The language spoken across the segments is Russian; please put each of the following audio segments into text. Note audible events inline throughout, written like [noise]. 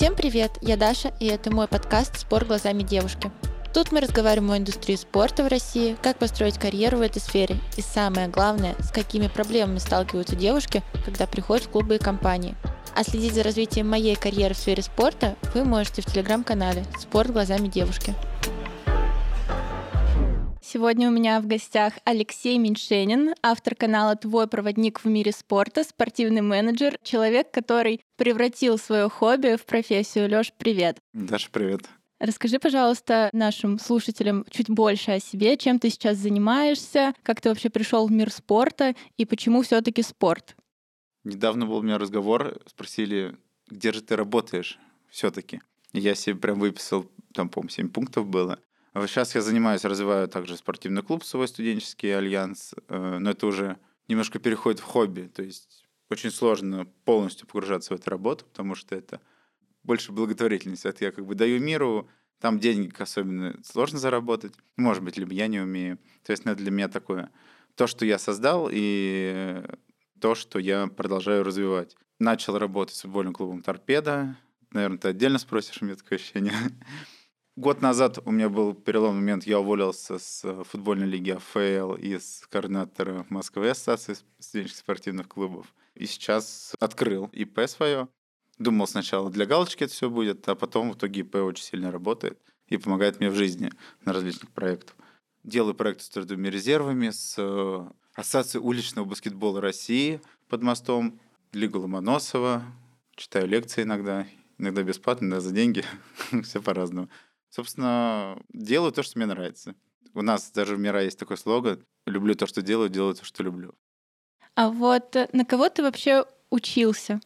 Всем привет, я Даша, и это мой подкаст «Спор глазами девушки». Тут мы разговариваем о индустрии спорта в России, как построить карьеру в этой сфере и самое главное, с какими проблемами сталкиваются девушки, когда приходят в клубы и компании. А следить за развитием моей карьеры в сфере спорта вы можете в телеграм-канале «Спорт глазами девушки». Сегодня у меня в гостях Алексей Меньшенин, автор канала «Твой проводник в мире спорта», спортивный менеджер, человек, который превратил свое хобби в профессию. Лёш, привет. Даша, привет. Расскажи, пожалуйста, нашим слушателям чуть больше о себе, чем ты сейчас занимаешься, как ты вообще пришел в мир спорта и почему все-таки спорт? Недавно был у меня разговор, спросили, где же ты работаешь все-таки. Я себе прям выписал, там, по-моему, 7 пунктов было. Сейчас я занимаюсь, развиваю также спортивный клуб, свой студенческий альянс, э, но это уже немножко переходит в хобби, то есть очень сложно полностью погружаться в эту работу, потому что это больше благотворительность. Это я как бы даю миру, там деньги особенно сложно заработать, может быть, либо я не умею. То есть ну, это для меня такое то, что я создал, и то, что я продолжаю развивать. Начал работать с футбольным клубом «Торпеда». Наверное, ты отдельно спросишь, у меня такое ощущение. [laughs] Год назад у меня был переломный момент, я уволился с э, футбольной лиги АФЛ и с координатора Москвы Ассоциации студенческих спортивных клубов. И сейчас открыл ИП свое. Думал сначала для галочки это все будет, а потом в итоге ИП очень сильно работает и помогает мне в жизни на различных проектах. Делаю проекты с трудовыми резервами, с э, Ассоциацией уличного баскетбола России под мостом, Лигу Ломоносова, читаю лекции иногда, иногда бесплатно, иногда за деньги, [laughs] все по-разному. Собственно, делаю то, что мне нравится. У нас даже в Мира есть такой слоган «Люблю то, что делаю, делаю то, что люблю». А вот э, на кого ты вообще учился?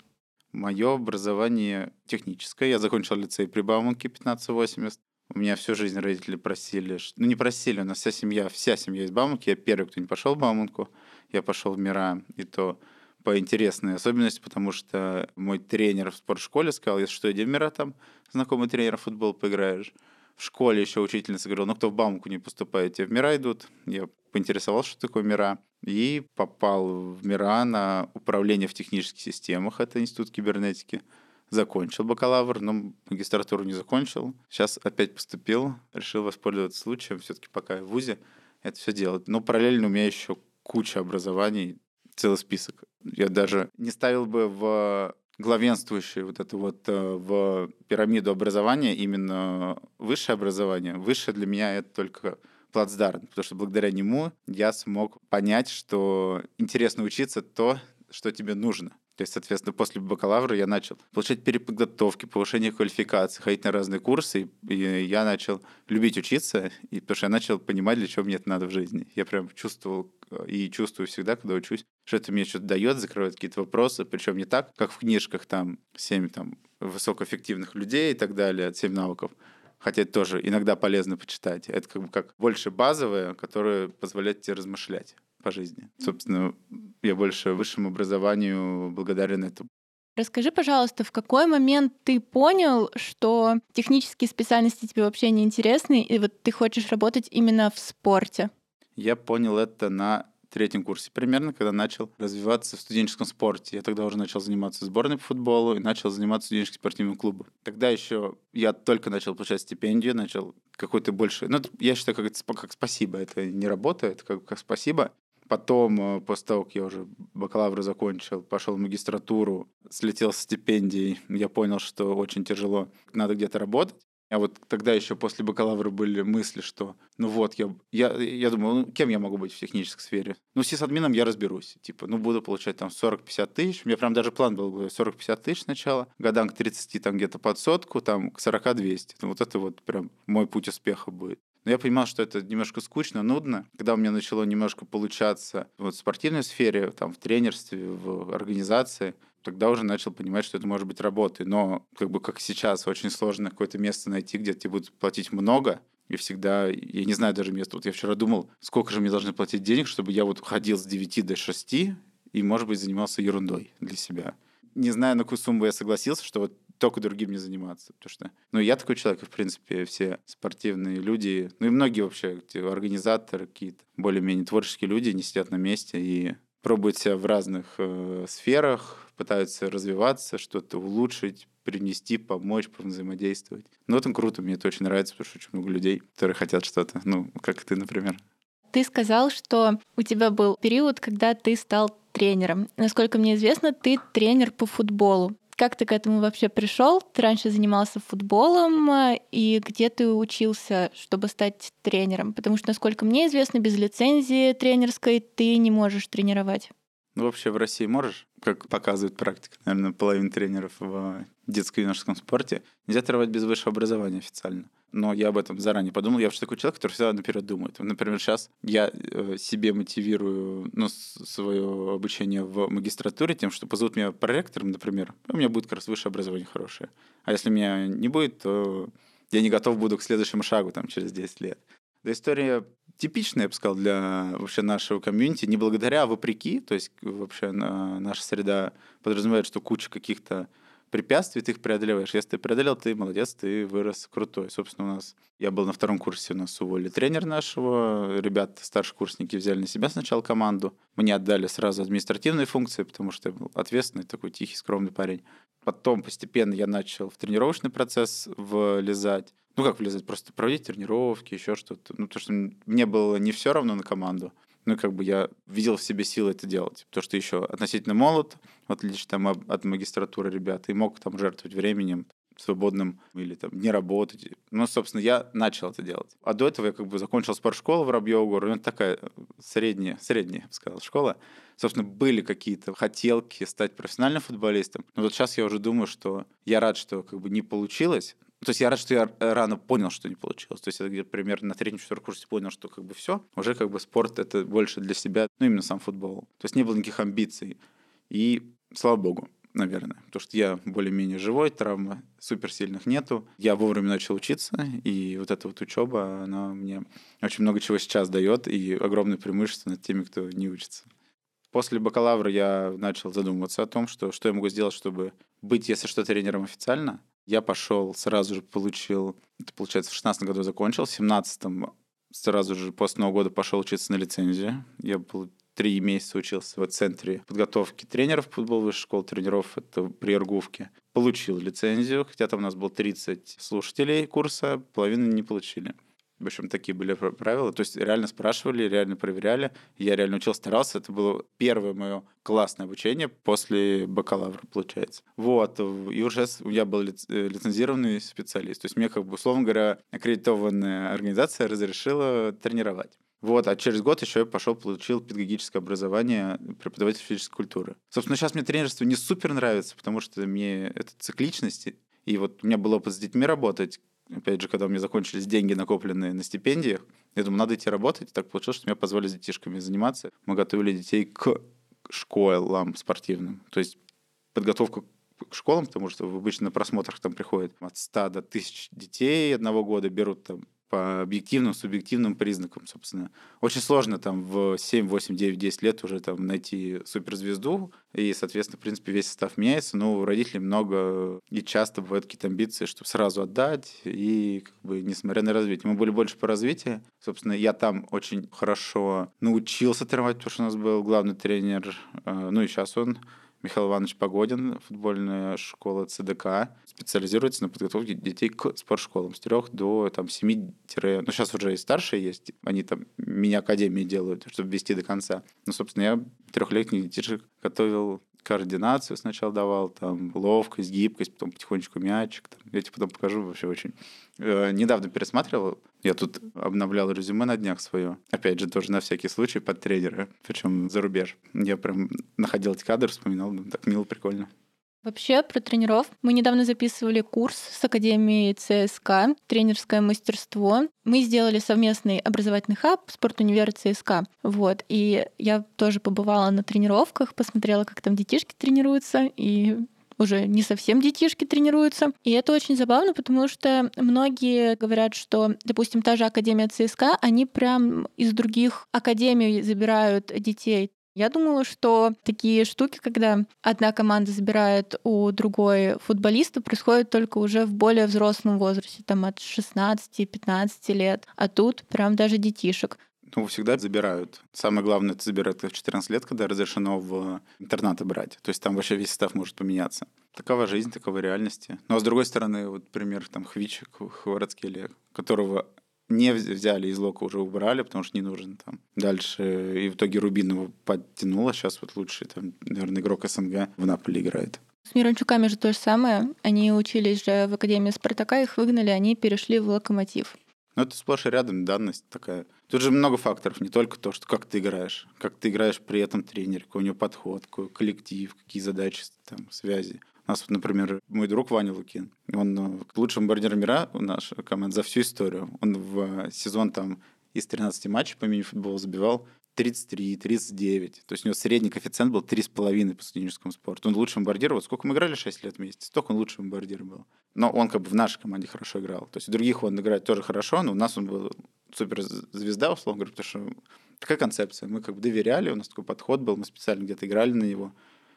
Мое образование техническое. Я закончил лицей при Бауманке 1580. У меня всю жизнь родители просили, ну не просили, у нас вся семья, вся семья из Бауманки. Я первый, кто не пошел в Бауманку. Я пошел в Мира, и то по интересной особенности, потому что мой тренер в спортшколе сказал, если что, иди в Мира там, знакомый тренер футбол поиграешь в школе еще учительница говорила, ну, кто в Баумку не поступает, те в Мира идут. Я поинтересовался, что такое Мира, и попал в Мира на управление в технических системах, это Институт кибернетики. Закончил бакалавр, но магистратуру не закончил. Сейчас опять поступил, решил воспользоваться случаем, все-таки пока в ВУЗе это все делать. Но параллельно у меня еще куча образований, целый список. Я даже не ставил бы в главенствующее вот это вот э, в пирамиду образования именно высшее образование. Высшее для меня это только плацдарм, потому что благодаря нему я смог понять, что интересно учиться то, что тебе нужно. То есть, соответственно, после бакалавра я начал получать переподготовки, повышение квалификации, ходить на разные курсы, и я начал любить учиться, и, потому что я начал понимать, для чего мне это надо в жизни. Я прям чувствовал и чувствую всегда, когда учусь, что это мне что-то дает, закрывает какие-то вопросы, причем не так, как в книжках там семь там высокоэффективных людей и так далее, семь навыков, хотя это тоже иногда полезно почитать. Это как бы как больше базовое, которое позволяет тебе размышлять по жизни. Собственно, я больше высшему образованию благодарен этому. Расскажи, пожалуйста, в какой момент ты понял, что технические специальности тебе вообще не интересны, и вот ты хочешь работать именно в спорте? Я понял это на третьем курсе примерно, когда начал развиваться в студенческом спорте. Я тогда уже начал заниматься сборной по футболу и начал заниматься студенческим спортивным клубом. Тогда еще я только начал получать стипендию, начал какой-то больше... Ну, я считаю, как, это, как спасибо. Это не работа, это как, как спасибо. Потом, э, после того, как я уже бакалавр закончил, пошел в магистратуру, слетел с стипендией, я понял, что очень тяжело, надо где-то работать. А вот тогда еще после бакалавра были мысли, что ну вот, я, я, я думаю, ну, кем я могу быть в технической сфере? Ну, с админом я разберусь. Типа, ну, буду получать там 40-50 тысяч. У меня прям даже план был 40-50 тысяч сначала. Годам к 30 там где-то под сотку, там к 40-200. Ну, вот это вот прям мой путь успеха будет. Но я понимал, что это немножко скучно, нудно. Когда у меня начало немножко получаться вот в спортивной сфере, там, в тренерстве, в организации, тогда уже начал понимать, что это может быть работой. Но как бы как сейчас очень сложно какое-то место найти, где тебе будут платить много, и всегда, я не знаю даже места. Вот я вчера думал, сколько же мне должны платить денег, чтобы я вот ходил с 9 до 6 и, может быть, занимался ерундой для себя. Не знаю, на какую сумму я согласился, что вот только другим не заниматься. Потому что, ну, я такой человек, в принципе, все спортивные люди, ну, и многие вообще, организаторы какие-то, более-менее творческие люди не сидят на месте и пробуют себя в разных э, сферах, пытаются развиваться, что-то улучшить, принести, помочь, взаимодействовать. Ну, это круто, мне это очень нравится, потому что очень много людей, которые хотят что-то, ну, как ты, например. Ты сказал, что у тебя был период, когда ты стал тренером. Насколько мне известно, ты тренер по футболу. Как ты к этому вообще пришел? Ты раньше занимался футболом, и где ты учился, чтобы стать тренером? Потому что, насколько мне известно, без лицензии тренерской ты не можешь тренировать. Ну, вообще в России можешь, как показывает практика, наверное, половина тренеров в детско-юношеском спорте, нельзя тренировать без высшего образования официально но я об этом заранее подумал. Я вообще такой человек, который всегда наперед думает. Например, сейчас я э, себе мотивирую ну, свое обучение в магистратуре тем, что позовут меня проректором, например, у меня будет как раз высшее образование хорошее. А если меня не будет, то я не готов буду к следующему шагу там, через 10 лет. Да история типичная, я бы сказал, для вообще нашего комьюнити, не благодаря, а вопреки. То есть вообще наша среда подразумевает, что куча каких-то препятствий, ты их преодолеваешь. Если ты преодолел, ты молодец, ты вырос крутой. Собственно, у нас... Я был на втором курсе, у нас уволили тренер нашего. Ребята, старшекурсники, взяли на себя сначала команду. Мне отдали сразу административные функции, потому что я был ответственный, такой тихий, скромный парень. Потом постепенно я начал в тренировочный процесс влезать. Ну, как влезать? Просто проводить тренировки, еще что-то. Ну, потому что мне было не все равно на команду ну, как бы я видел в себе силы это делать. Потому что еще относительно молод, в отличие там от магистратуры ребят, и мог там жертвовать временем свободным или там не работать. Ну, собственно, я начал это делать. А до этого я как бы закончил спортшколу в Рабьеву ну, это такая средняя, средняя, я бы сказал, школа. Собственно, были какие-то хотелки стать профессиональным футболистом. Но вот сейчас я уже думаю, что я рад, что как бы не получилось, то есть я рад, что я рано понял, что не получилось. То есть я где-то примерно на третьем, четвертом курсе понял, что как бы все, уже как бы спорт это больше для себя, ну именно сам футбол. То есть не было никаких амбиций. И слава богу, наверное. Потому что я более-менее живой, травмы суперсильных нету. Я вовремя начал учиться, и вот эта вот учеба, она мне очень много чего сейчас дает, и огромное преимущество над теми, кто не учится. После бакалавра я начал задумываться о том, что, что я могу сделать, чтобы быть, если что, тренером официально, я пошел, сразу же получил, это получается в 16 году закончил, в 17 сразу же после Нового года пошел учиться на лицензию. Я был три месяца учился в центре подготовки тренеров футбол высшей школы тренеров, это при Иргувке. Получил лицензию, хотя там у нас было 30 слушателей курса, половины не получили. В общем, такие были правила. То есть реально спрашивали, реально проверяли. Я реально учил, старался. Это было первое мое классное обучение после бакалавра, получается. Вот. И уже я был э, лицензированный специалист. То есть мне, как бы, условно говоря, аккредитованная организация разрешила тренировать. Вот, а через год еще я пошел, получил педагогическое образование преподаватель физической культуры. Собственно, сейчас мне тренерство не супер нравится, потому что мне это цикличность. И вот у меня был опыт с детьми работать, опять же, когда у меня закончились деньги, накопленные на стипендиях, я думаю, надо идти работать. Так получилось, что меня позвали с детишками заниматься. Мы готовили детей к школам спортивным. То есть подготовка к школам, потому что обычно на просмотрах там приходит от 100 до 1000 детей одного года, берут там по объективным, субъективным признакам, собственно. Очень сложно там в 7, 8, 9, 10 лет уже там найти суперзвезду, и, соответственно, в принципе, весь состав меняется, но у родителей много и часто бывают какие-то амбиции, чтобы сразу отдать, и как бы несмотря на развитие. Мы были больше по развитию. Собственно, я там очень хорошо научился тренировать, потому что у нас был главный тренер, э, ну и сейчас он Михаил Иванович Погодин, футбольная школа ЦДК, специализируется на подготовке детей к спортшколам с 3 до там, 7 ну, сейчас уже и старшие есть, они там мини-академии делают, чтобы вести до конца. Ну, собственно, я трехлетних детишек готовил координацию сначала давал, там, ловкость, гибкость, потом потихонечку мячик. Там. Я тебе потом покажу вообще очень. Э, недавно пересматривал, я тут обновлял резюме на днях свое. Опять же, тоже на всякий случай под тренера, причем за рубеж. Я прям находил эти кадры, вспоминал, так мило, прикольно. Вообще про тренеров. Мы недавно записывали курс с Академией ЦСК «Тренерское мастерство». Мы сделали совместный образовательный хаб «Спортунивер ЦСК». Вот. И я тоже побывала на тренировках, посмотрела, как там детишки тренируются, и уже не совсем детишки тренируются. И это очень забавно, потому что многие говорят, что, допустим, та же Академия ЦСКА, они прям из других академий забирают детей. Я думала, что такие штуки, когда одна команда забирает у другой футболиста, происходят только уже в более взрослом возрасте, там от 16-15 лет. А тут прям даже детишек. Ну, всегда забирают. Самое главное, это забирают в 14 лет, когда разрешено в интернаты брать. То есть там вообще весь состав может поменяться. Такова жизнь, такова реальности. Ну, а с другой стороны, вот пример там Хвичик, Хворецкеле, которого не взяли из Лока, уже убрали, потому что не нужен там. Дальше и в итоге Рубин его подтянула, сейчас вот лучший, там, наверное, игрок СНГ в Наполе играет. С Мирончуками же то же самое. Они учились же в Академии Спартака, их выгнали, они перешли в Локомотив. Ну, это сплошь и рядом данность такая. Тут же много факторов, не только то, что как ты играешь, как ты играешь при этом тренер, какой у него подход, какой коллектив, какие задачи, там, связи. У нас, вот, например, мой друг Ваня Лукин, он э, лучший бомбардир мира у нашей команды за всю историю. Он в сезон там из 13 матчей по мини-футболу забивал 33, 39. То есть у него средний коэффициент был 3,5 по студенческому спорту. Он лучший бомбардир. Вот сколько мы играли 6 лет вместе, столько он лучший бомбардир был. Но он как бы в нашей команде хорошо играл. То есть у других он играет тоже хорошо, но у нас он был суперзвезда, условно говоря, потому что такая концепция. Мы как бы доверяли, у нас такой подход был, мы специально где-то играли на него.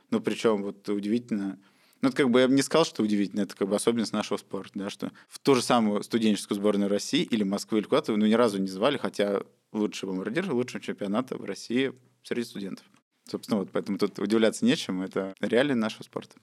Ну, причем вот удивительно, ну, это как бы я бы не сказал, что удивительно, это как бы особенность нашего спорта, да, что в ту же самую студенческую сборную России или Москвы или куда-то, ну, ни разу не звали, хотя лучший бомбардир лучшего чемпионата в России среди студентов. Собственно, вот поэтому тут удивляться нечем, это реалии нашего спорта.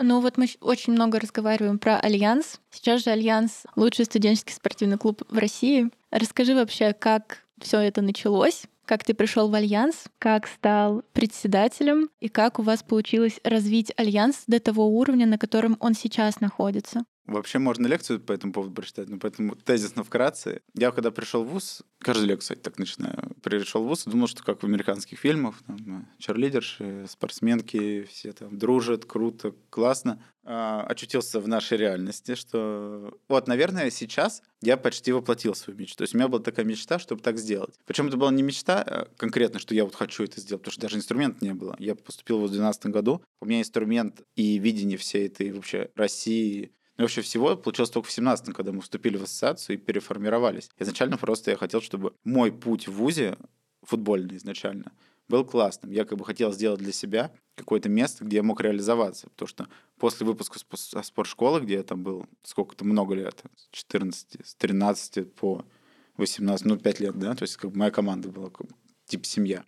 Ну вот мы очень много разговариваем про Альянс. Сейчас же Альянс — лучший студенческий спортивный клуб в России. Расскажи вообще, как все это началось, как ты пришел в Альянс, как стал председателем и как у вас получилось развить Альянс до того уровня, на котором он сейчас находится. Вообще можно лекцию по этому поводу прочитать, но поэтому тезисно вкратце. Я когда пришел в ВУЗ, каждую лекцию так начинаю, пришел в ВУЗ думал, что как в американских фильмах, там, э, черлидерши, спортсменки, все там дружат, круто, классно. А, очутился в нашей реальности, что вот, наверное, сейчас я почти воплотил свою мечту. То есть у меня была такая мечта, чтобы так сделать. Причем это была не мечта а конкретно, что я вот хочу это сделать, потому что даже инструмента не было. Я поступил в 2012 году, у меня инструмент и видение всей этой вообще России, ну, вообще всего получилось только в 17 когда мы вступили в ассоциацию и переформировались. Изначально просто я хотел, чтобы мой путь в ВУЗе, футбольный изначально, был классным. Я как бы хотел сделать для себя какое-то место, где я мог реализоваться. Потому что после выпуска спортшколы, где я там был сколько-то много лет, с 14, с 13 по 18, ну, 5 лет, да, то есть как бы моя команда была как, типа семья.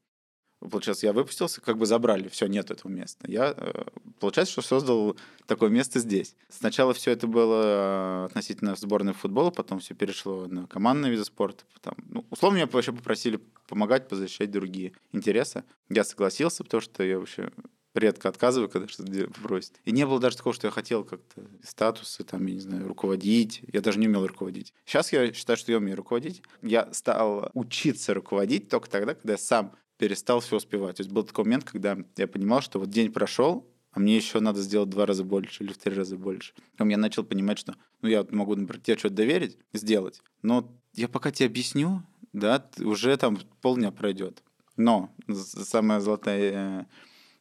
Получается, я выпустился, как бы забрали, все, нет этого места. Я, э, получается, что создал такое место здесь. Сначала все это было э, относительно сборной футбола, потом все перешло на командные виды спорта. Потом, ну, условно, меня вообще попросили помогать, позащищать другие интересы. Я согласился, потому что я вообще редко отказываю, когда что-то просят. И не было даже такого, что я хотел как-то статусы, там, я не знаю, руководить. Я даже не умел руководить. Сейчас я считаю, что я умею руководить. Я стал учиться руководить только тогда, когда я сам перестал все успевать. То есть был такой момент, когда я понимал, что вот день прошел, а мне еще надо сделать два раза больше или в три раза больше. Потом я начал понимать, что ну, я могу, например, тебе что-то доверить, сделать, но я пока тебе объясню, да, уже там полдня пройдет. Но самая золотая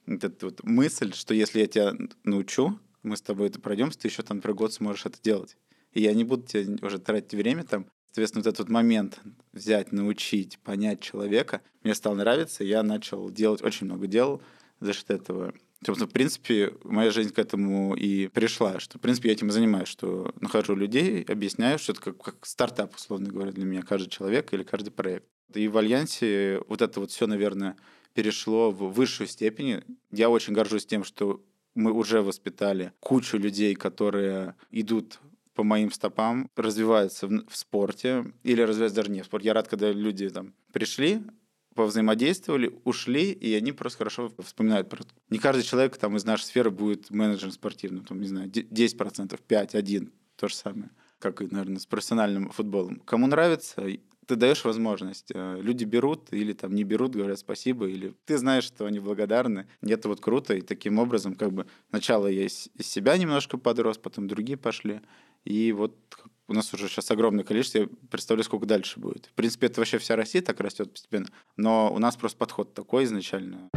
э, вот вот мысль, что если я тебя научу, мы с тобой это пройдем, ты еще там, например, год сможешь это делать. И я не буду тебе уже тратить время там Соответственно, вот этот момент взять, научить, понять человека, мне стал нравиться, я начал делать очень много дел за счет этого. Собственно, в принципе, моя жизнь к этому и пришла, что, в принципе, я этим и занимаюсь, что нахожу людей, объясняю, что это как, как стартап, условно говоря, для меня, каждый человек или каждый проект. И в Альянсе вот это вот все, наверное, перешло в высшую степень. Я очень горжусь тем, что мы уже воспитали кучу людей, которые идут по моим стопам развиваются в, в спорте или развиваются даже не в спорте. Я рад, когда люди там пришли, повзаимодействовали, ушли, и они просто хорошо вспоминают про. Не каждый человек там из нашей сферы будет менеджером спортивным, там, не знаю, 10%, 5, 1, то же самое, как и, наверное, с профессиональным футболом. Кому нравится, ты даешь возможность. Э, люди берут или там не берут, говорят спасибо, или ты знаешь, что они благодарны. Это вот круто, и таким образом как бы сначала я из себя немножко подрос, потом другие пошли. И вот у нас уже сейчас огромное количество, я представляю, сколько дальше будет. В принципе, это вообще вся Россия так растет постепенно, но у нас просто подход такой изначально.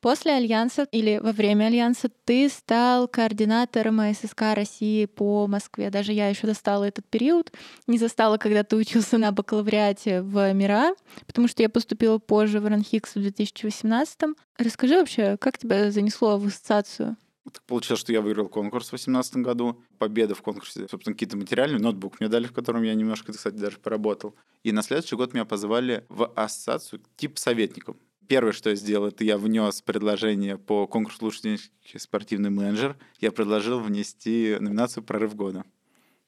После Альянса или во время Альянса ты стал координатором ССК России по Москве. Даже я еще достала этот период. Не застала, когда ты учился на бакалавриате в МИРА, потому что я поступила позже в Ранхикс в 2018. Расскажи вообще, как тебя занесло в ассоциацию? Так получилось, что я выиграл конкурс в 2018 году. Победа в конкурсе, собственно, какие-то материальные. Ноутбук мне дали, в котором я немножко, кстати, даже поработал. И на следующий год меня позвали в ассоциацию типа советником. Первое, что я сделал, это я внес предложение по конкурсу «Лучший спортивный менеджер». Я предложил внести номинацию «Прорыв года».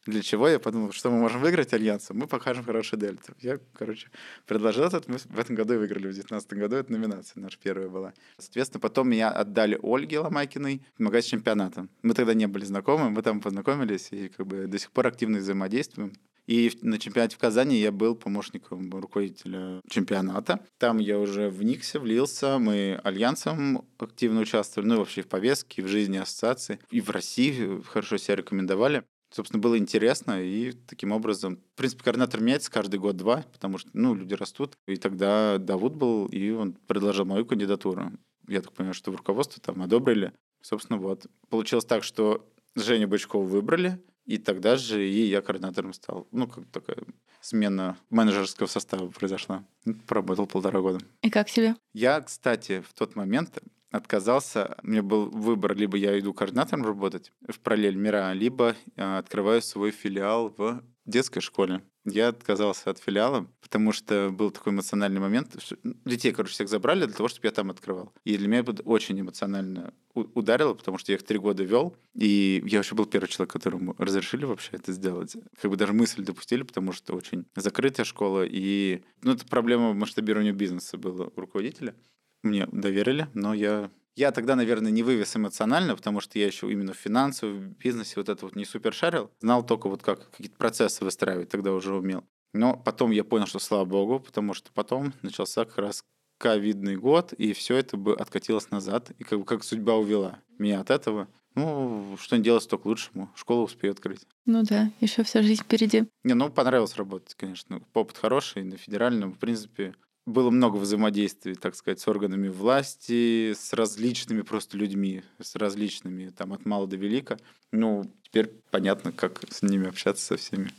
Для чего я подумал, что мы можем выиграть альянсом, мы покажем хороший дельту. Я, короче, предложил этот, мы в этом году выиграли, в 2019 году эта номинация наша первая была. Соответственно, потом меня отдали Ольге Ломакиной в магазин чемпионата. Мы тогда не были знакомы, мы там познакомились и как бы до сих пор активно взаимодействуем. И на чемпионате в Казани я был помощником руководителя чемпионата. Там я уже вникся, влился. Мы альянсом активно участвовали, ну и вообще в повестке, в жизни ассоциации. И в России хорошо себя рекомендовали собственно, было интересно, и таким образом, в принципе, координатор меняется каждый год-два, потому что, ну, люди растут, и тогда Давуд был, и он предложил мою кандидатуру. Я так понимаю, что в руководстве там одобрили. Собственно, вот. Получилось так, что Женю Бычкову выбрали, и тогда же и я координатором стал. Ну, как такая смена менеджерского состава произошла. Поработал полтора года. И как тебе? Я, кстати, в тот момент отказался. У меня был выбор, либо я иду координатором работать в параллель мира, либо э, открываю свой филиал в детской школе. Я отказался от филиала, потому что был такой эмоциональный момент. Детей, короче, всех забрали для того, чтобы я там открывал. И для меня это очень эмоционально ударило, потому что я их три года вел, и я вообще был первый человек, которому разрешили вообще это сделать. Как бы даже мысль допустили, потому что очень закрытая школа, и ну, это проблема масштабирования бизнеса была у руководителя мне доверили, но я... Я тогда, наверное, не вывез эмоционально, потому что я еще именно в финансовом бизнесе вот это вот не супер шарил. Знал только вот как какие-то процессы выстраивать, тогда уже умел. Но потом я понял, что слава богу, потому что потом начался как раз ковидный год, и все это бы откатилось назад, и как бы как судьба увела меня от этого. Ну, что не делать, то к лучшему. Школу успею открыть. Ну да, еще вся жизнь впереди. Не, ну понравилось работать, конечно. Опыт хороший, на федеральном, в принципе, было много взаимодействий, так сказать, с органами власти, с различными просто людьми, с различными, там, от мала до велика. Ну, теперь понятно, как с ними общаться со всеми.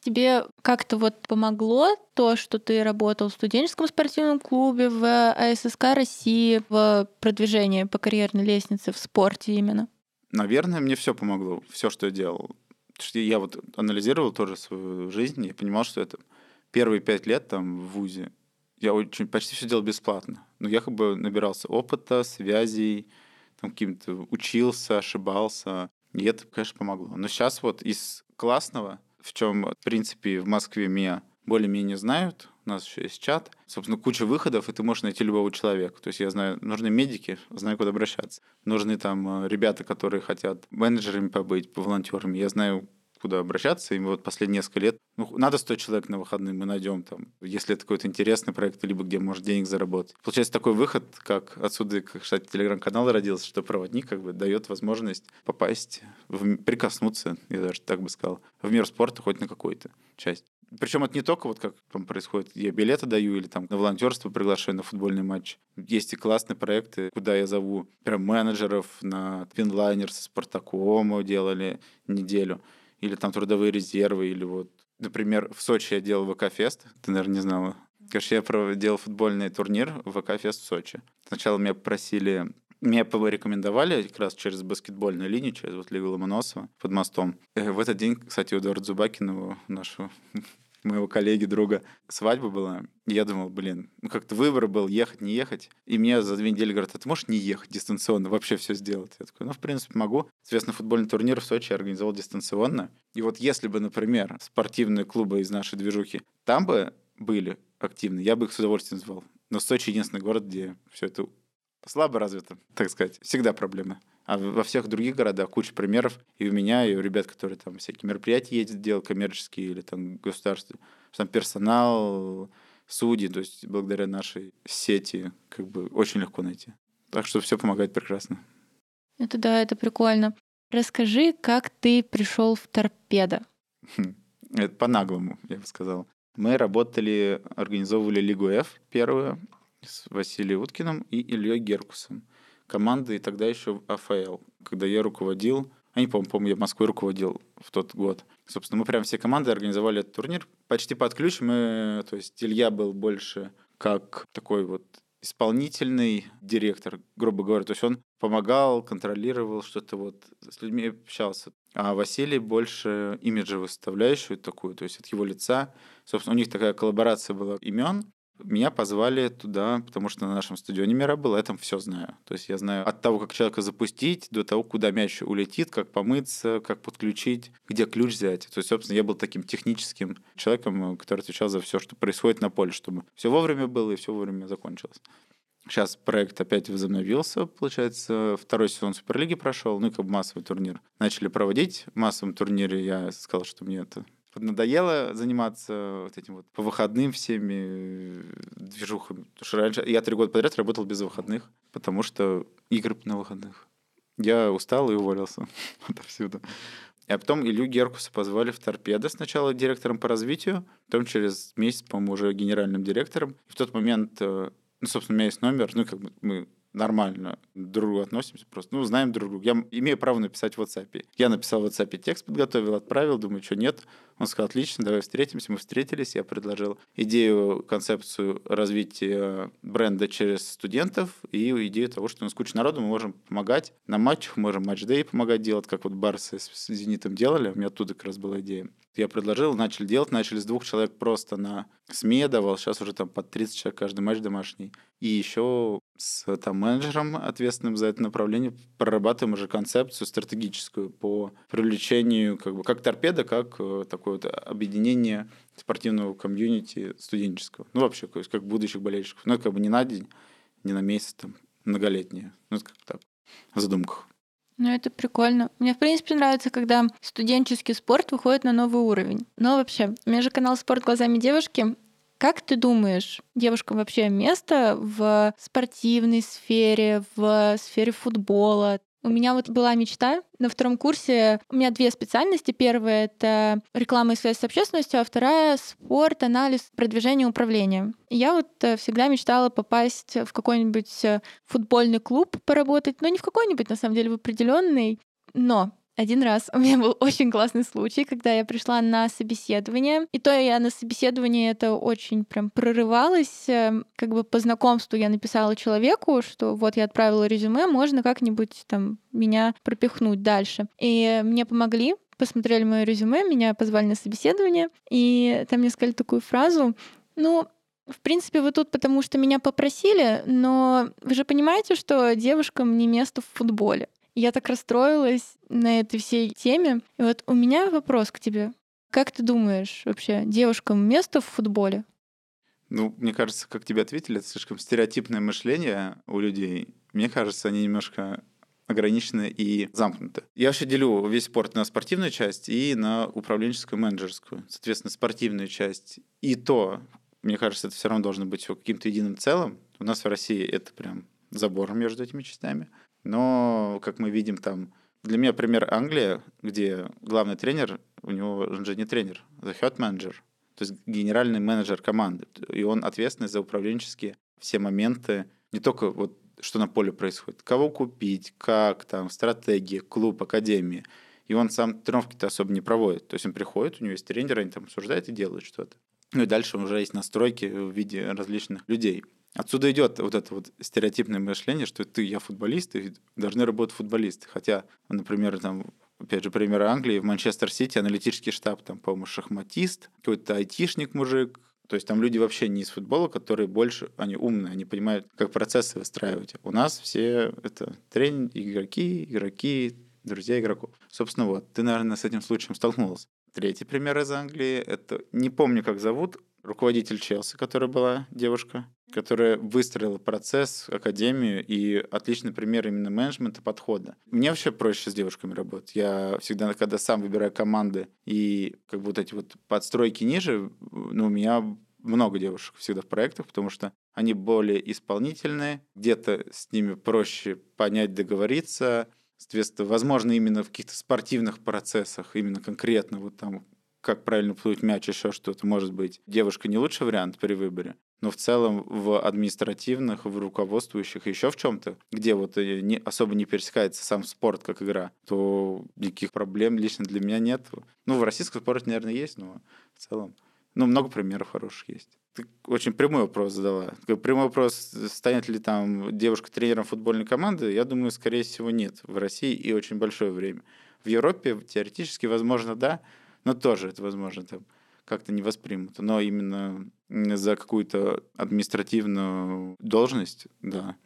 Тебе как-то вот помогло то, что ты работал в студенческом спортивном клубе, в АССК России, в продвижении по карьерной лестнице в спорте именно? Наверное, мне все помогло, все, что я делал. я вот анализировал тоже свою жизнь и понимал, что это первые пять лет там в ВУЗе я очень, почти все делал бесплатно. Но я как бы набирался опыта, связей, там каким-то учился, ошибался. И это, конечно, помогло. Но сейчас вот из классного, в чем, в принципе, в Москве меня более-менее знают, у нас еще есть чат, собственно, куча выходов, и ты можешь найти любого человека. То есть я знаю, нужны медики, знаю, куда обращаться. Нужны там э, ребята, которые хотят менеджерами побыть, по волонтерами. Я знаю, куда обращаться. И вот последние несколько лет, ну, надо 100 человек на выходные, мы найдем там, если это какой-то интересный проект, либо где может денег заработать. Получается такой выход, как отсюда, как, кстати, телеграм-канал родился, что проводник как бы дает возможность попасть, в, прикоснуться, я даже так бы сказал, в мир спорта хоть на какую-то часть. Причем это не только вот как там происходит, я билеты даю или там на волонтерство приглашаю на футбольный матч. Есть и классные проекты, куда я зову прям менеджеров на Твинлайнер с Спартаком делали неделю или там трудовые резервы, или вот, например, в Сочи я делал ВК-фест, ты, наверное, не знала. Конечно, я делал футбольный турнир ВК-фест в Сочи. Сначала меня попросили меня порекомендовали как раз через баскетбольную линию, через вот Лигу Ломоносова под мостом. Э, в этот день, кстати, у Эдуарда Зубакина, нашего [laughs] моего коллеги, друга, свадьба была. Я думал, блин, ну как-то выбор был, ехать, не ехать. И мне за две недели говорят, а ты можешь не ехать дистанционно, вообще все сделать? Я такой, ну, в принципе, могу. Соответственно, футбольный турнир в Сочи я организовал дистанционно. И вот если бы, например, спортивные клубы из нашей движухи там бы были активны, я бы их с удовольствием звал. Но Сочи единственный город, где все это слабо развито, так сказать. Всегда проблемы. А во всех других городах куча примеров. И у меня, и у ребят, которые там всякие мероприятия ездят делать, коммерческие или там государственные. Там персонал, судьи. То есть благодаря нашей сети как бы очень легко найти. Так что все помогает прекрасно. Это да, это прикольно. Расскажи, как ты пришел в торпедо? Хм, это по-наглому, я бы сказал. Мы работали, организовывали Лигу F первую с Василием Уткиным и Ильей Геркусом команды, и тогда еще АФЛ, когда я руководил, а не помню, помню, я Москвой руководил в тот год. Собственно, мы прям все команды организовали этот турнир. Почти под ключ мы, то есть Илья был больше как такой вот исполнительный директор, грубо говоря. То есть он помогал, контролировал что-то вот, с людьми общался. А Василий больше имиджевую составляющую такую, то есть от его лица. Собственно, у них такая коллаборация была имен, меня позвали туда, потому что на нашем стадионе Мира был, я там все знаю. То есть я знаю от того, как человека запустить, до того, куда мяч улетит, как помыться, как подключить, где ключ взять. То есть, собственно, я был таким техническим человеком, который отвечал за все, что происходит на поле, чтобы все вовремя было и все вовремя закончилось. Сейчас проект опять возобновился, получается, второй сезон Суперлиги прошел, ну и как бы массовый турнир. Начали проводить в массовом турнире, я сказал, что мне это надоело заниматься вот этим вот по выходным всеми движухами. Потому что раньше я три года подряд работал без выходных, потому что игры на выходных. Я устал и уволился [laughs] отовсюду. А потом Илью Геркуса позвали в торпедо сначала директором по развитию, потом через месяц, по-моему, уже генеральным директором. И в тот момент, э, ну, собственно, у меня есть номер, ну, как бы мы нормально друг к другу относимся, просто, ну, знаем друг друга. Я имею право написать в WhatsApp. Я написал в WhatsApp текст, подготовил, отправил, думаю, что нет. Он сказал, отлично, давай встретимся. Мы встретились, я предложил идею, концепцию развития бренда через студентов и идею того, что у нас куча народу, мы можем помогать на матчах, можем матч-дэй помогать делать, как вот Барсы с «Зенитом» делали. У меня оттуда как раз была идея. Я предложил, начали делать, начали с двух человек просто на СМИ давал, сейчас уже там под 30 человек каждый матч домашний. И еще с там, менеджером, ответственным за это направление, прорабатываем уже концепцию стратегическую по привлечению, как бы, как торпеда, как э, такое вот объединение спортивного комьюнити студенческого. Ну, вообще, как, как будущих болельщиков. Ну, как бы не на день, не на месяц, там, многолетние. Ну, как так, в задумках. Ну, это прикольно. Мне, в принципе, нравится, когда студенческий спорт выходит на новый уровень. Но вообще, у меня же канал «Спорт глазами девушки». Как ты думаешь, девушкам вообще место в спортивной сфере, в сфере футбола? У меня вот была мечта на втором курсе. У меня две специальности. Первая — это реклама и связь с общественностью, а вторая — спорт, анализ, продвижение, управление. И я вот э, всегда мечтала попасть в какой-нибудь э, футбольный клуб поработать, но не в какой-нибудь, на самом деле, в определенный. Но один раз [laughs] у меня был очень классный случай, когда я пришла на собеседование. И то я на собеседовании это очень прям прорывалась. Эм, как бы по знакомству я написала человеку, что вот я отправила резюме, можно как-нибудь там меня пропихнуть дальше. И мне помогли, посмотрели мое резюме, меня позвали на собеседование, и там мне сказали такую фразу, ну, в принципе, вы тут потому, что меня попросили, но вы же понимаете, что девушкам не место в футболе. Я так расстроилась на этой всей теме. И вот у меня вопрос к тебе. Как ты думаешь, вообще, девушкам место в футболе? Ну, мне кажется, как тебе ответили, это слишком стереотипное мышление у людей. Мне кажется, они немножко ограничены и замкнуты. Я вообще делю весь спорт на спортивную часть и на управленческую менеджерскую. Соответственно, спортивную часть и то, мне кажется, это все равно должно быть все каким-то единым целым. У нас в России это прям забор между этими частями. Но, как мы видим, там... Для меня пример Англия, где главный тренер, у него он же не тренер, the head manager, то есть генеральный менеджер команды. И он ответственный за управленческие все моменты, не только вот что на поле происходит, кого купить, как там, стратегия, клуб, академия. И он сам тренировки-то особо не проводит. То есть он приходит, у него есть тренер, они там обсуждают и делают что-то. Ну и дальше уже есть настройки в виде различных людей. Отсюда идет вот это вот стереотипное мышление, что ты, я футболист, и должны работать футболисты. Хотя, например, там, опять же, пример Англии, в Манчестер-Сити аналитический штаб, там, по-моему, шахматист, какой-то айтишник мужик, то есть там люди вообще не из футбола, которые больше, они умные, они понимают, как процессы выстраивать. У нас все это тренинг, игроки, игроки, друзья игроков. Собственно, вот, ты, наверное, с этим случаем столкнулся. Третий пример из Англии, это, не помню, как зовут, руководитель Челси, которая была девушка, которая выстроила процесс, академию и отличный пример именно менеджмента подхода. Мне вообще проще с девушками работать. Я всегда, когда сам выбираю команды и как бы вот эти вот подстройки ниже, ну, у меня много девушек всегда в проектах, потому что они более исполнительные, где-то с ними проще понять, договориться, Соответственно, возможно, именно в каких-то спортивных процессах, именно конкретно вот там как правильно плыть мяч, еще что-то, может быть, девушка не лучший вариант при выборе, но в целом в административных, в руководствующих, еще в чем-то, где вот э, не, особо не пересекается сам спорт как игра, то никаких проблем лично для меня нет. Ну, в российском спорте, наверное, есть, но в целом Ну, много примеров хороших есть. Ты очень прямой вопрос задала. Прямой вопрос, станет ли там девушка тренером футбольной команды, я думаю, скорее всего, нет в России и очень большое время. В Европе теоретически, возможно, да, но тоже это возможно там как-то не воспримут. Но именно за какую-то административную должность, да.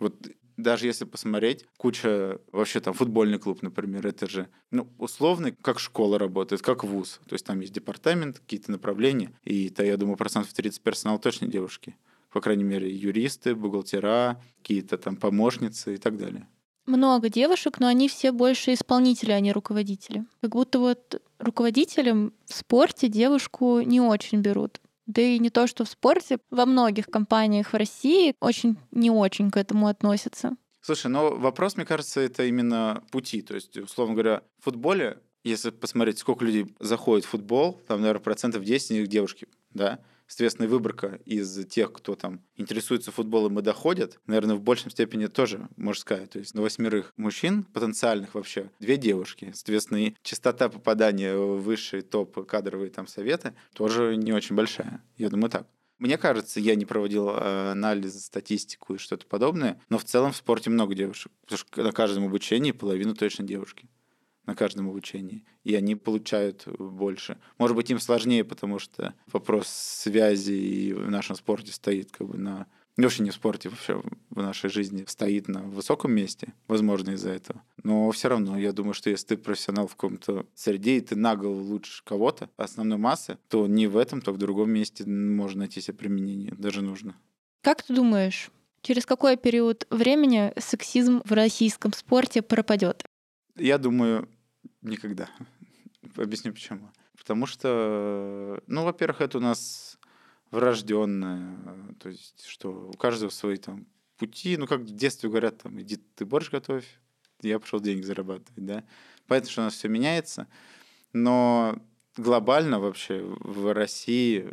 Вот даже если посмотреть, куча вообще там футбольный клуб, например, это же ну, условно как школа работает, как вуз. То есть там есть департамент, какие-то направления, и то, я думаю, процентов 30 персонала точно девушки. По крайней мере, юристы, бухгалтера, какие-то там помощницы и так далее. Много девушек, но они все больше исполнители, а не руководители. Как будто вот руководителем в спорте девушку не очень берут. Да и не то, что в спорте, во многих компаниях в России очень не очень к этому относятся. Слушай, но вопрос, мне кажется, это именно пути. То есть, условно говоря, в футболе, если посмотреть, сколько людей заходит в футбол, там, наверное, процентов 10 из них девушки, да, Соответственно, выборка из тех, кто там интересуется футболом и доходят, наверное, в большей степени тоже мужская. То есть на восьмерых мужчин потенциальных вообще две девушки. Соответственно, и частота попадания в высшие топ кадровые там советы тоже не очень большая. Я думаю, так. Мне кажется, я не проводил э, анализ, статистику и что-то подобное, но в целом в спорте много девушек, потому что на каждом обучении половину точно девушки на каждом обучении, и они получают больше. Может быть, им сложнее, потому что вопрос связи в нашем спорте стоит как бы на ну, вообще не в спорте, вообще в нашей жизни стоит на высоком месте, возможно, из-за этого. Но все равно, я думаю, что если ты профессионал в каком-то среде, и ты на голову лучше кого-то, основной массы, то не в этом, то в другом месте можно найти себе применение, даже нужно. Как ты думаешь, через какой период времени сексизм в российском спорте пропадет? Я думаю, Никогда. [laughs] Объясню почему. Потому что, ну, во-первых, это у нас врожденное, то есть, что у каждого свои там пути, ну, как в детстве говорят, там, иди ты борщ готовь, я пошел денег зарабатывать, да. Поэтому, что у нас все меняется, но глобально вообще в России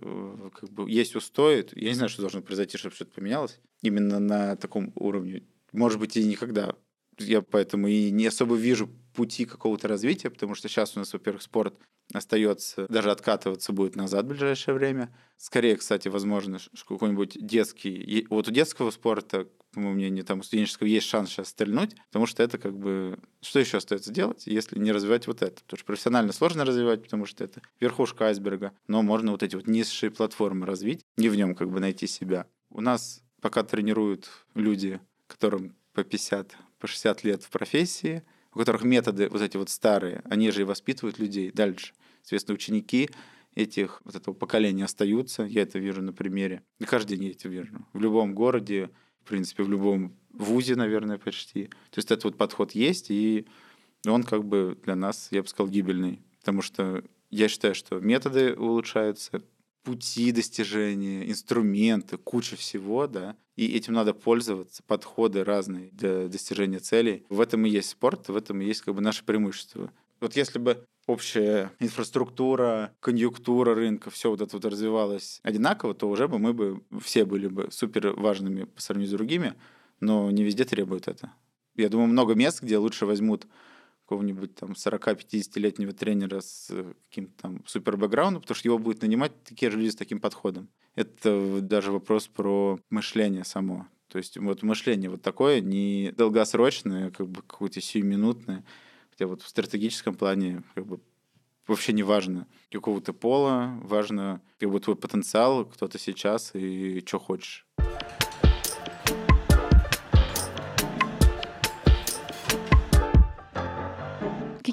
как бы есть устои, я не знаю, что должно произойти, чтобы что-то поменялось, именно на таком уровне. Может быть, и никогда. Я поэтому и не особо вижу пути какого-то развития, потому что сейчас у нас, во-первых, спорт остается, даже откатываться будет назад в ближайшее время. Скорее, кстати, возможно, какой-нибудь детский... Вот у детского спорта, по моему мнению, там у студенческого есть шанс сейчас стрельнуть, потому что это как бы... Что еще остается делать, если не развивать вот это? Потому что профессионально сложно развивать, потому что это верхушка айсберга, но можно вот эти вот низшие платформы развить и в нем как бы найти себя. У нас пока тренируют люди, которым по 50, по 60 лет в профессии – у которых методы вот эти вот старые, они же и воспитывают людей дальше. Соответственно, ученики этих вот этого поколения остаются. Я это вижу на примере. И каждый день я это вижу. В любом городе, в принципе, в любом вузе, наверное, почти. То есть этот вот подход есть, и он как бы для нас, я бы сказал, гибельный. Потому что я считаю, что методы улучшаются, пути достижения, инструменты, куча всего, да, и этим надо пользоваться, подходы разные для достижения целей. В этом и есть спорт, в этом и есть как бы наше преимущество. Вот если бы общая инфраструктура, конъюнктура рынка, все вот это вот развивалось одинаково, то уже бы мы бы все были бы супер важными по сравнению с другими, но не везде требуют это. Я думаю, много мест, где лучше возьмут какого-нибудь там 40-50-летнего тренера с э, каким-то там супер бэкграундом, потому что его будут нанимать такие же люди с таким подходом. Это даже вопрос про мышление само. То есть вот мышление вот такое, не долгосрочное, как бы какое-то сиюминутное, хотя вот в стратегическом плане как бы вообще не важно какого-то пола, важно как бы твой потенциал, кто ты сейчас и что хочешь.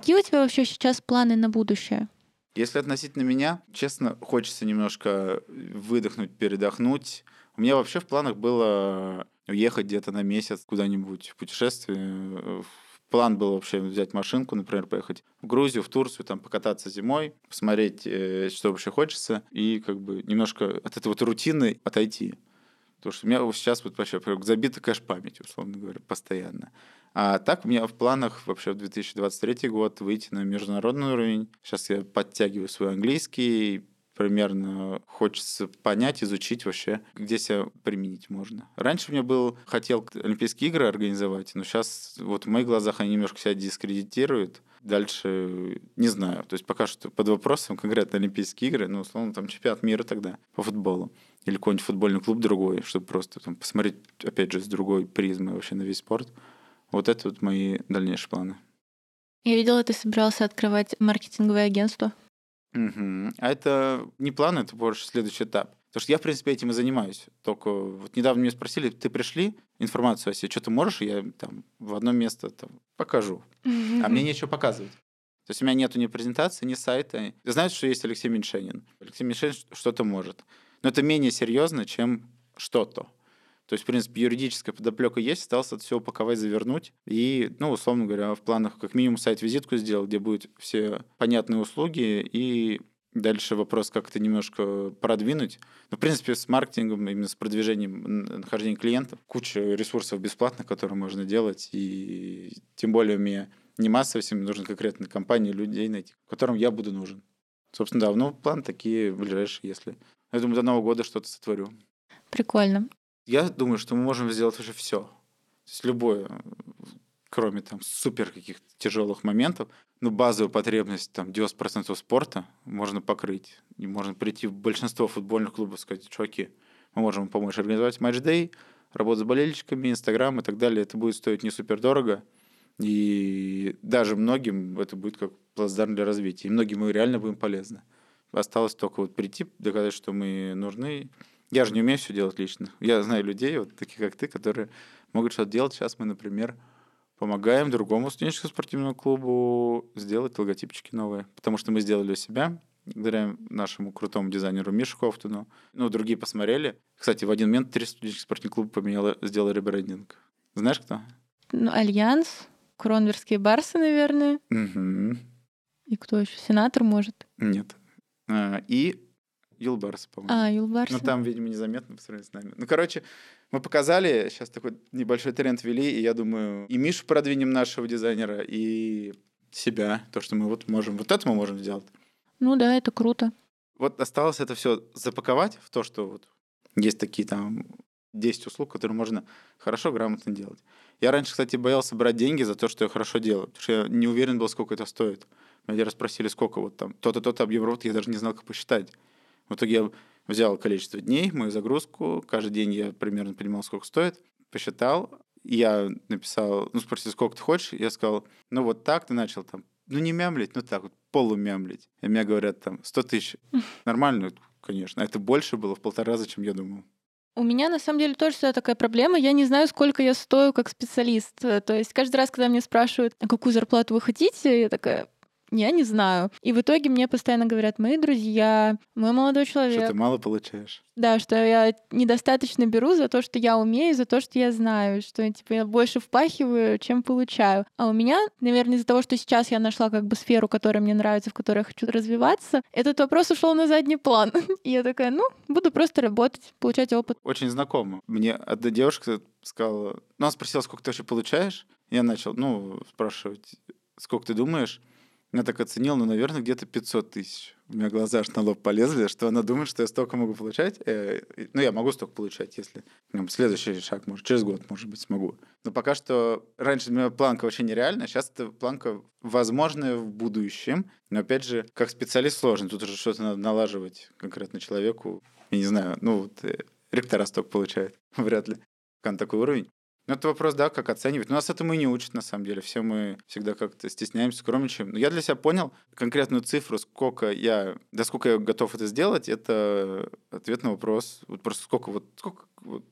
Какие у тебя вообще сейчас планы на будущее? Если относительно меня, честно, хочется немножко выдохнуть, передохнуть. У меня вообще в планах было уехать где-то на месяц куда-нибудь в путешествие. План был вообще взять машинку, например, поехать в Грузию, в Турцию, там покататься зимой, посмотреть, э, что вообще хочется, и как бы немножко от этой вот рутины отойти. Потому что у меня сейчас вот вообще забита кэш-память, условно говоря, постоянно. А так у меня в планах вообще в 2023 год выйти на международный уровень. Сейчас я подтягиваю свой английский, примерно хочется понять, изучить вообще, где себя применить можно. Раньше мне был, хотел Олимпийские игры организовать, но сейчас вот в моих глазах они немножко себя дискредитируют. Дальше не знаю. То есть пока что под вопросом конкретно Олимпийские игры, ну, условно, там чемпионат мира тогда по футболу. Или какой-нибудь футбольный клуб другой, чтобы просто там посмотреть, опять же, с другой призмы вообще на весь спорт. Вот это вот мои дальнейшие планы. Я видела, ты собирался открывать маркетинговое агентство. Угу. А это не план, это больше следующий этап. Потому что я, в принципе, этим и занимаюсь. Только вот недавно меня спросили, ты пришли информацию о себе, что ты можешь, я там в одно место там, покажу. А мне нечего показывать. То есть у меня нету ни презентации, ни сайта. Знают, что есть Алексей Меньшенин. Алексей Меньшенин что-то может. Но это менее серьезно, чем что-то. То есть, в принципе, юридическая подоплека есть, осталось это все упаковать, завернуть. И, ну, условно говоря, в планах как минимум сайт-визитку сделать, где будут все понятные услуги и Дальше вопрос, как это немножко продвинуть. Ну, в принципе, с маркетингом, именно с продвижением нахождения клиентов, куча ресурсов бесплатных, которые можно делать. И тем более мне не массово, мне нужны конкретные компании, людей найти, которым я буду нужен. Собственно, да, ну, план такие ближайшие, если... Я думаю, до Нового года что-то сотворю. Прикольно. Я думаю, что мы можем сделать уже все. То есть любое, кроме там супер каких-то тяжелых моментов, ну, базовую потребность, там, 90% спорта можно покрыть. И можно прийти в большинство футбольных клубов и сказать, чуваки, мы можем помочь организовать матч-дей, работать с болельщиками, Инстаграм и так далее. Это будет стоить не супер дорого. И даже многим это будет как плацдарм для развития. И многим мы реально будем полезны. Осталось только вот прийти, доказать, что мы нужны, я же не умею все делать лично. Я знаю людей, вот таких как ты, которые могут что-то делать. Сейчас мы, например, помогаем другому студенческому спортивному клубу сделать логотипчики новые. Потому что мы сделали у себя, благодаря нашему крутому дизайнеру Мишу Хофтуну. Ну, другие посмотрели. Кстати, в один момент три студенческих спортивных клуба поменяли, сделали ребрендинг. Знаешь, кто? Ну, Альянс, Кронверские барсы, наверное. Угу. И кто еще? Сенатор, может? Нет. А, и Юлбарс, по-моему. А, Юлбарс. Ну, там, видимо, незаметно по сравнению с нами. Ну, короче, мы показали, сейчас такой небольшой тренд ввели, и я думаю, и Мишу продвинем нашего дизайнера, и себя, то, что мы вот можем, вот это мы можем сделать. Ну да, это круто. Вот осталось это все запаковать в то, что вот есть такие там 10 услуг, которые можно хорошо, грамотно делать. Я раньше, кстати, боялся брать деньги за то, что я хорошо делаю, потому что я не уверен был, сколько это стоит. Меня расспросили, сколько вот там, то-то, то-то объем работы, я даже не знал, как посчитать. В итоге я взял количество дней, мою загрузку, каждый день я примерно понимал, сколько стоит, посчитал, я написал, ну, спросил, сколько ты хочешь, я сказал, ну, вот так ты начал там, ну, не мямлить, ну, так вот, полумямлить. И мне говорят там, 100 тысяч. [laughs] Нормально, конечно. Это больше было в полтора раза, чем я думал. У меня на самом деле тоже такая проблема. Я не знаю, сколько я стою как специалист. То есть каждый раз, когда мне спрашивают, а какую зарплату вы хотите, я такая, я не знаю. И в итоге мне постоянно говорят, мои друзья, мой молодой человек. Что ты мало получаешь. Да, что я недостаточно беру за то, что я умею, за то, что я знаю, что типа я больше впахиваю, чем получаю. А у меня, наверное, из-за того, что сейчас я нашла как бы сферу, которая мне нравится, в которой я хочу развиваться, этот вопрос ушел на задний план. [laughs] И я такая, ну, буду просто работать, получать опыт. Очень знакомо. Мне одна девушка сказала, ну, она спросила, сколько ты вообще получаешь? Я начал, ну, спрашивать, сколько ты думаешь? Я так оценил, ну, наверное, где-то 500 тысяч. У меня глаза аж на лоб полезли, [laughs] что она думает, что я столько могу получать. Э, ну, я могу столько получать, если ну, следующий шаг, может, через год, может быть, смогу. Но пока что раньше для меня планка вообще нереальная, сейчас это планка возможная в будущем. Но, опять же, как специалист сложно. Тут уже что-то надо налаживать конкретно человеку. Я не знаю, ну, вот э, ректора столько получает, [laughs] вряд ли. Как такой уровень. Ну, это вопрос, да, как оценивать. Но нас этому и не учат, на самом деле. Все мы всегда как-то стесняемся, скромничаем. Но я для себя понял конкретную цифру, сколько я, да сколько я готов это сделать, это ответ на вопрос. Вот просто сколько вот, сколько вот,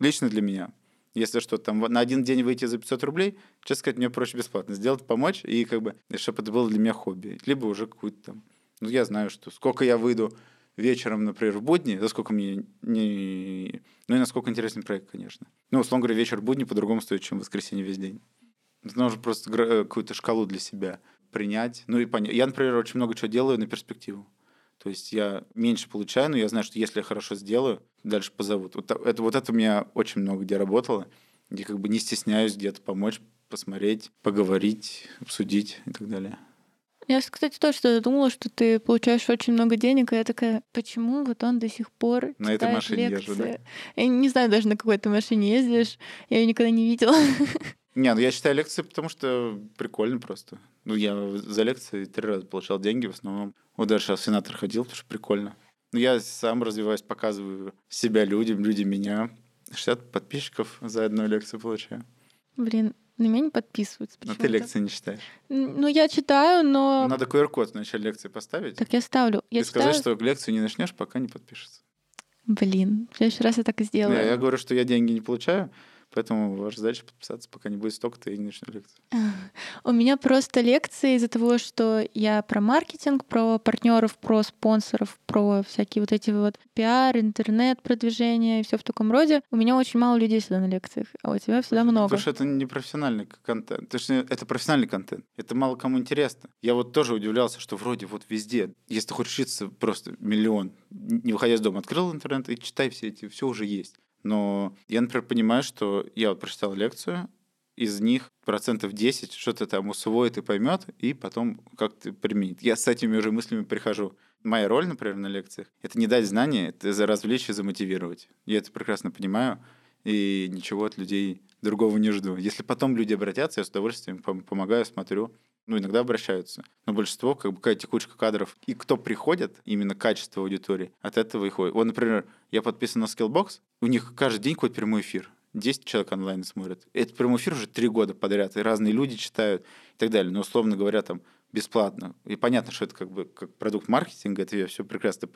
лично для меня. Если что, там на один день выйти за 500 рублей, честно сказать, мне проще бесплатно сделать, помочь, и как бы, чтобы это было для меня хобби. Либо уже какую-то там... Ну, я знаю, что сколько я выйду вечером, например, в будни, за сколько мне не... Ну и насколько интересный проект, конечно. Ну, условно говоря, вечер в будни по-другому стоит, чем в воскресенье весь день. Нужно просто э, какую-то шкалу для себя принять. Ну и понять. Я, например, очень много чего делаю на перспективу. То есть я меньше получаю, но я знаю, что если я хорошо сделаю, дальше позовут. Вот это, вот это у меня очень много где работало. Я как бы не стесняюсь где-то помочь, посмотреть, поговорить, обсудить и так далее. Я, кстати, тоже что-то думала, что ты получаешь очень много денег, и я такая, почему вот он до сих пор На этой машине лекции? езжу, да? Я не знаю даже, на какой ты машине ездишь. Я ее никогда не видела. [laughs] Не, ну я читаю лекции, потому что прикольно просто. Ну, я за лекции три раза получал деньги в основном. Вот даже сейчас сенатор ходил, потому что прикольно. Ну, я сам развиваюсь, показываю себя людям, люди меня. 60 подписчиков за одну лекцию получаю. Блин, на меня не подписываются Но ты лекции не читаешь. Ну, я читаю, но... Надо QR-код в начале лекции поставить Так я ставлю. Я и сказать, читаю... что лекцию не начнешь, пока не подпишется. Блин, в следующий раз я так и сделаю. Я, я говорю, что я деньги не получаю, поэтому ваша задача подписаться, пока не будет столько-то и не начну лекцию. [laughs] У меня просто лекции из-за того, что я про маркетинг, про партнеров, про спонсоров, про всякие вот эти вот пиар, интернет, продвижение и все в таком роде. У меня очень мало людей всегда на лекциях, а у тебя всегда много. Потому что это не профессиональный контент. Потому что это профессиональный контент. Это мало кому интересно. Я вот тоже удивлялся, что вроде вот везде, если ты хочешь учиться просто миллион, не выходя из дома, открыл интернет и читай все эти, все уже есть. Но я, например, понимаю, что я вот прочитал лекцию, из них процентов 10 что-то там усвоит и поймет, и потом как-то применит. Я с этими уже мыслями прихожу. Моя роль, например, на лекциях — это не дать знания, это развлечь и замотивировать. Я это прекрасно понимаю, и ничего от людей другого не жду. Если потом люди обратятся, я с удовольствием пом- помогаю, смотрю. Ну, иногда обращаются. Но большинство, как бы, какая текучка кадров. И кто приходит, именно качество аудитории, от этого и ходит. Вот, например, я подписан на Skillbox, у них каждый день какой-то прямой эфир. 10 человек онлайн смотрят. Этот прямой эфир уже три года подряд, и разные люди читают и так далее. Но, условно говоря, там бесплатно. И понятно, что это как бы как продукт маркетинга, это все прекрасно.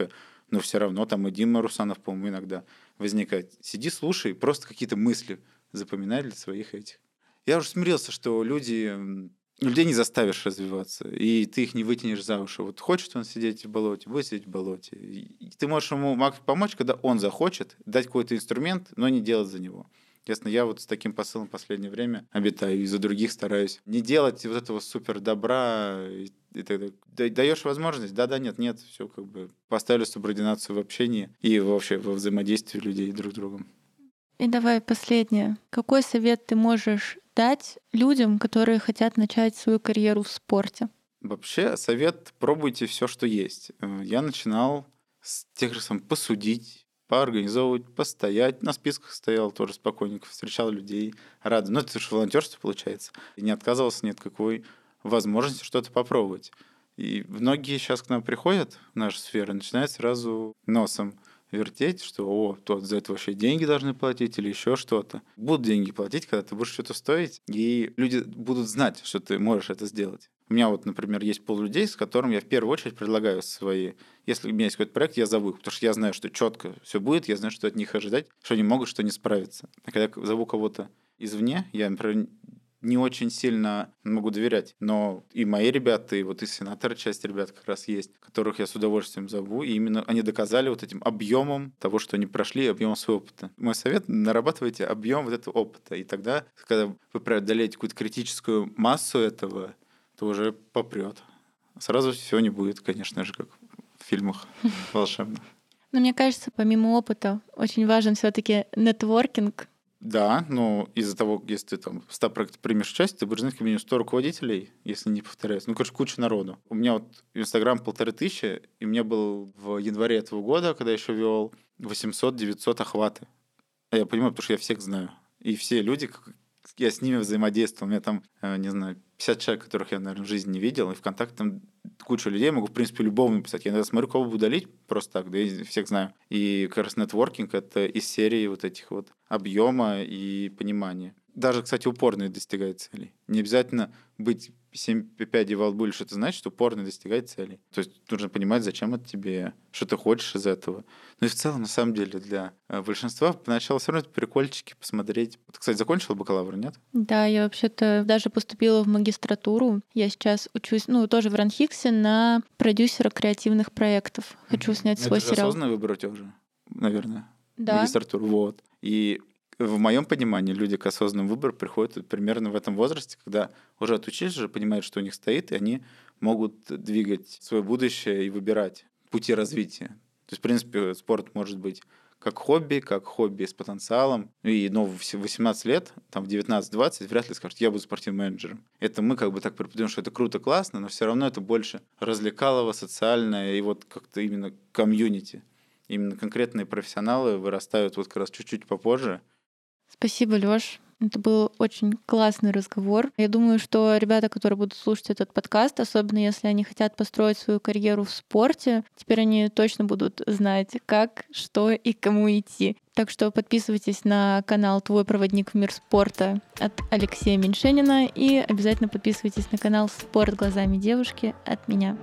Но все равно там и Дима Русанов, по-моему, иногда возникает. Сиди, слушай, просто какие-то мысли запоминай для своих этих. Я уже смирился, что люди людей не заставишь развиваться, и ты их не вытянешь за уши. Вот хочет он сидеть в болоте, будет сидеть в болоте. И ты можешь ему помочь, когда он захочет, дать какой-то инструмент, но не делать за него. Ясно, я вот с таким посылом в последнее время обитаю, и за других стараюсь. Не делать вот этого супер добра и, и так далее. Да- Даешь возможность? Да, да, нет, нет, все как бы поставили субординацию в общении и вообще во взаимодействии людей друг с другом. И давай последнее. Какой совет ты можешь дать людям, которые хотят начать свою карьеру в спорте? Вообще, совет пробуйте все, что есть. Э, Я начинал с тех же самых посудить, поорганизовывать, постоять. На списках стоял тоже спокойненько, встречал людей, рад. Ну, это же волонтерство получается. И не отказывался ни от какой возможности что-то попробовать. И многие сейчас к нам приходят в нашу сферу, начинают сразу носом вертеть, что о, тот за это вообще деньги должны платить или еще что-то. Будут деньги платить, когда ты будешь что-то стоить, и люди будут знать, что ты можешь это сделать. У меня вот, например, есть пол людей, с которым я в первую очередь предлагаю свои... Если у меня есть какой-то проект, я зову их, потому что я знаю, что четко все будет, я знаю, что от них ожидать, что они могут, что не справиться. А когда зову кого-то извне, я, например, не очень сильно могу доверять. Но и мои ребята, и вот из сенатора часть ребят как раз есть, которых я с удовольствием зову. И именно они доказали вот этим объемом того, что они прошли, объемом своего опыта. Мой совет — нарабатывайте объем вот этого опыта. И тогда, когда вы преодолеете какую-то критическую массу этого, то уже попрет. Сразу все не будет, конечно же, как в фильмах [laughs] волшебных. Но мне кажется, помимо опыта, очень важен все-таки нетворкинг. Да, но из-за того, если ты там в 100 проектах примешь участие, ты будешь знать как минимум 100 руководителей, если не повторяюсь. Ну, короче, куча народу. У меня вот Инстаграм полторы тысячи, и у меня был в январе этого года, когда я еще вел 800-900 охваты. А я понимаю, потому что я всех знаю. И все люди, я с ними взаимодействовал. У меня там, э, не знаю, 50 человек, которых я, наверное, в жизни не видел. И ВКонтакте там кучу людей, могу, в принципе, любому написать. Я иногда смотрю, кого бы удалить просто так, да я всех знаю. И как раз нетворкинг — это из серии вот этих вот объема и понимания. Даже, кстати, упорно достигает целей. Не обязательно быть 7 пядей во лбу или что-то значит, что упорно достигать целей. То есть нужно понимать, зачем это тебе, что ты хочешь из этого. Ну и в целом, на самом деле, для э, большинства поначалу все равно это прикольчики посмотреть. Вот, кстати, закончил бакалавр, нет? Да, я вообще-то даже поступила в магистратуру. Я сейчас учусь, ну, тоже в Ранхиксе на продюсера креативных проектов. Хочу снять Ну, свой это же сериал. осознанный выбор у тебя уже, наверное. Да. магистратуру. Вот. И в моем понимании люди к осознанному выбору приходят примерно в этом возрасте, когда уже отучились, уже понимают, что у них стоит, и они могут двигать свое будущее и выбирать пути развития. То есть, в принципе, спорт может быть как хобби, как хобби с потенциалом. И, ну, в 18 лет, там, в 19-20 вряд ли скажут, я буду спортивным менеджером. Это мы как бы так преподаем, что это круто, классно, но все равно это больше развлекалово, социальное и вот как-то именно комьюнити. Именно конкретные профессионалы вырастают вот как раз чуть-чуть попозже. Спасибо, Лёш. Это был очень классный разговор. Я думаю, что ребята, которые будут слушать этот подкаст, особенно если они хотят построить свою карьеру в спорте, теперь они точно будут знать, как, что и кому идти. Так что подписывайтесь на канал «Твой проводник в мир спорта» от Алексея Меньшенина и обязательно подписывайтесь на канал «Спорт глазами девушки» от меня.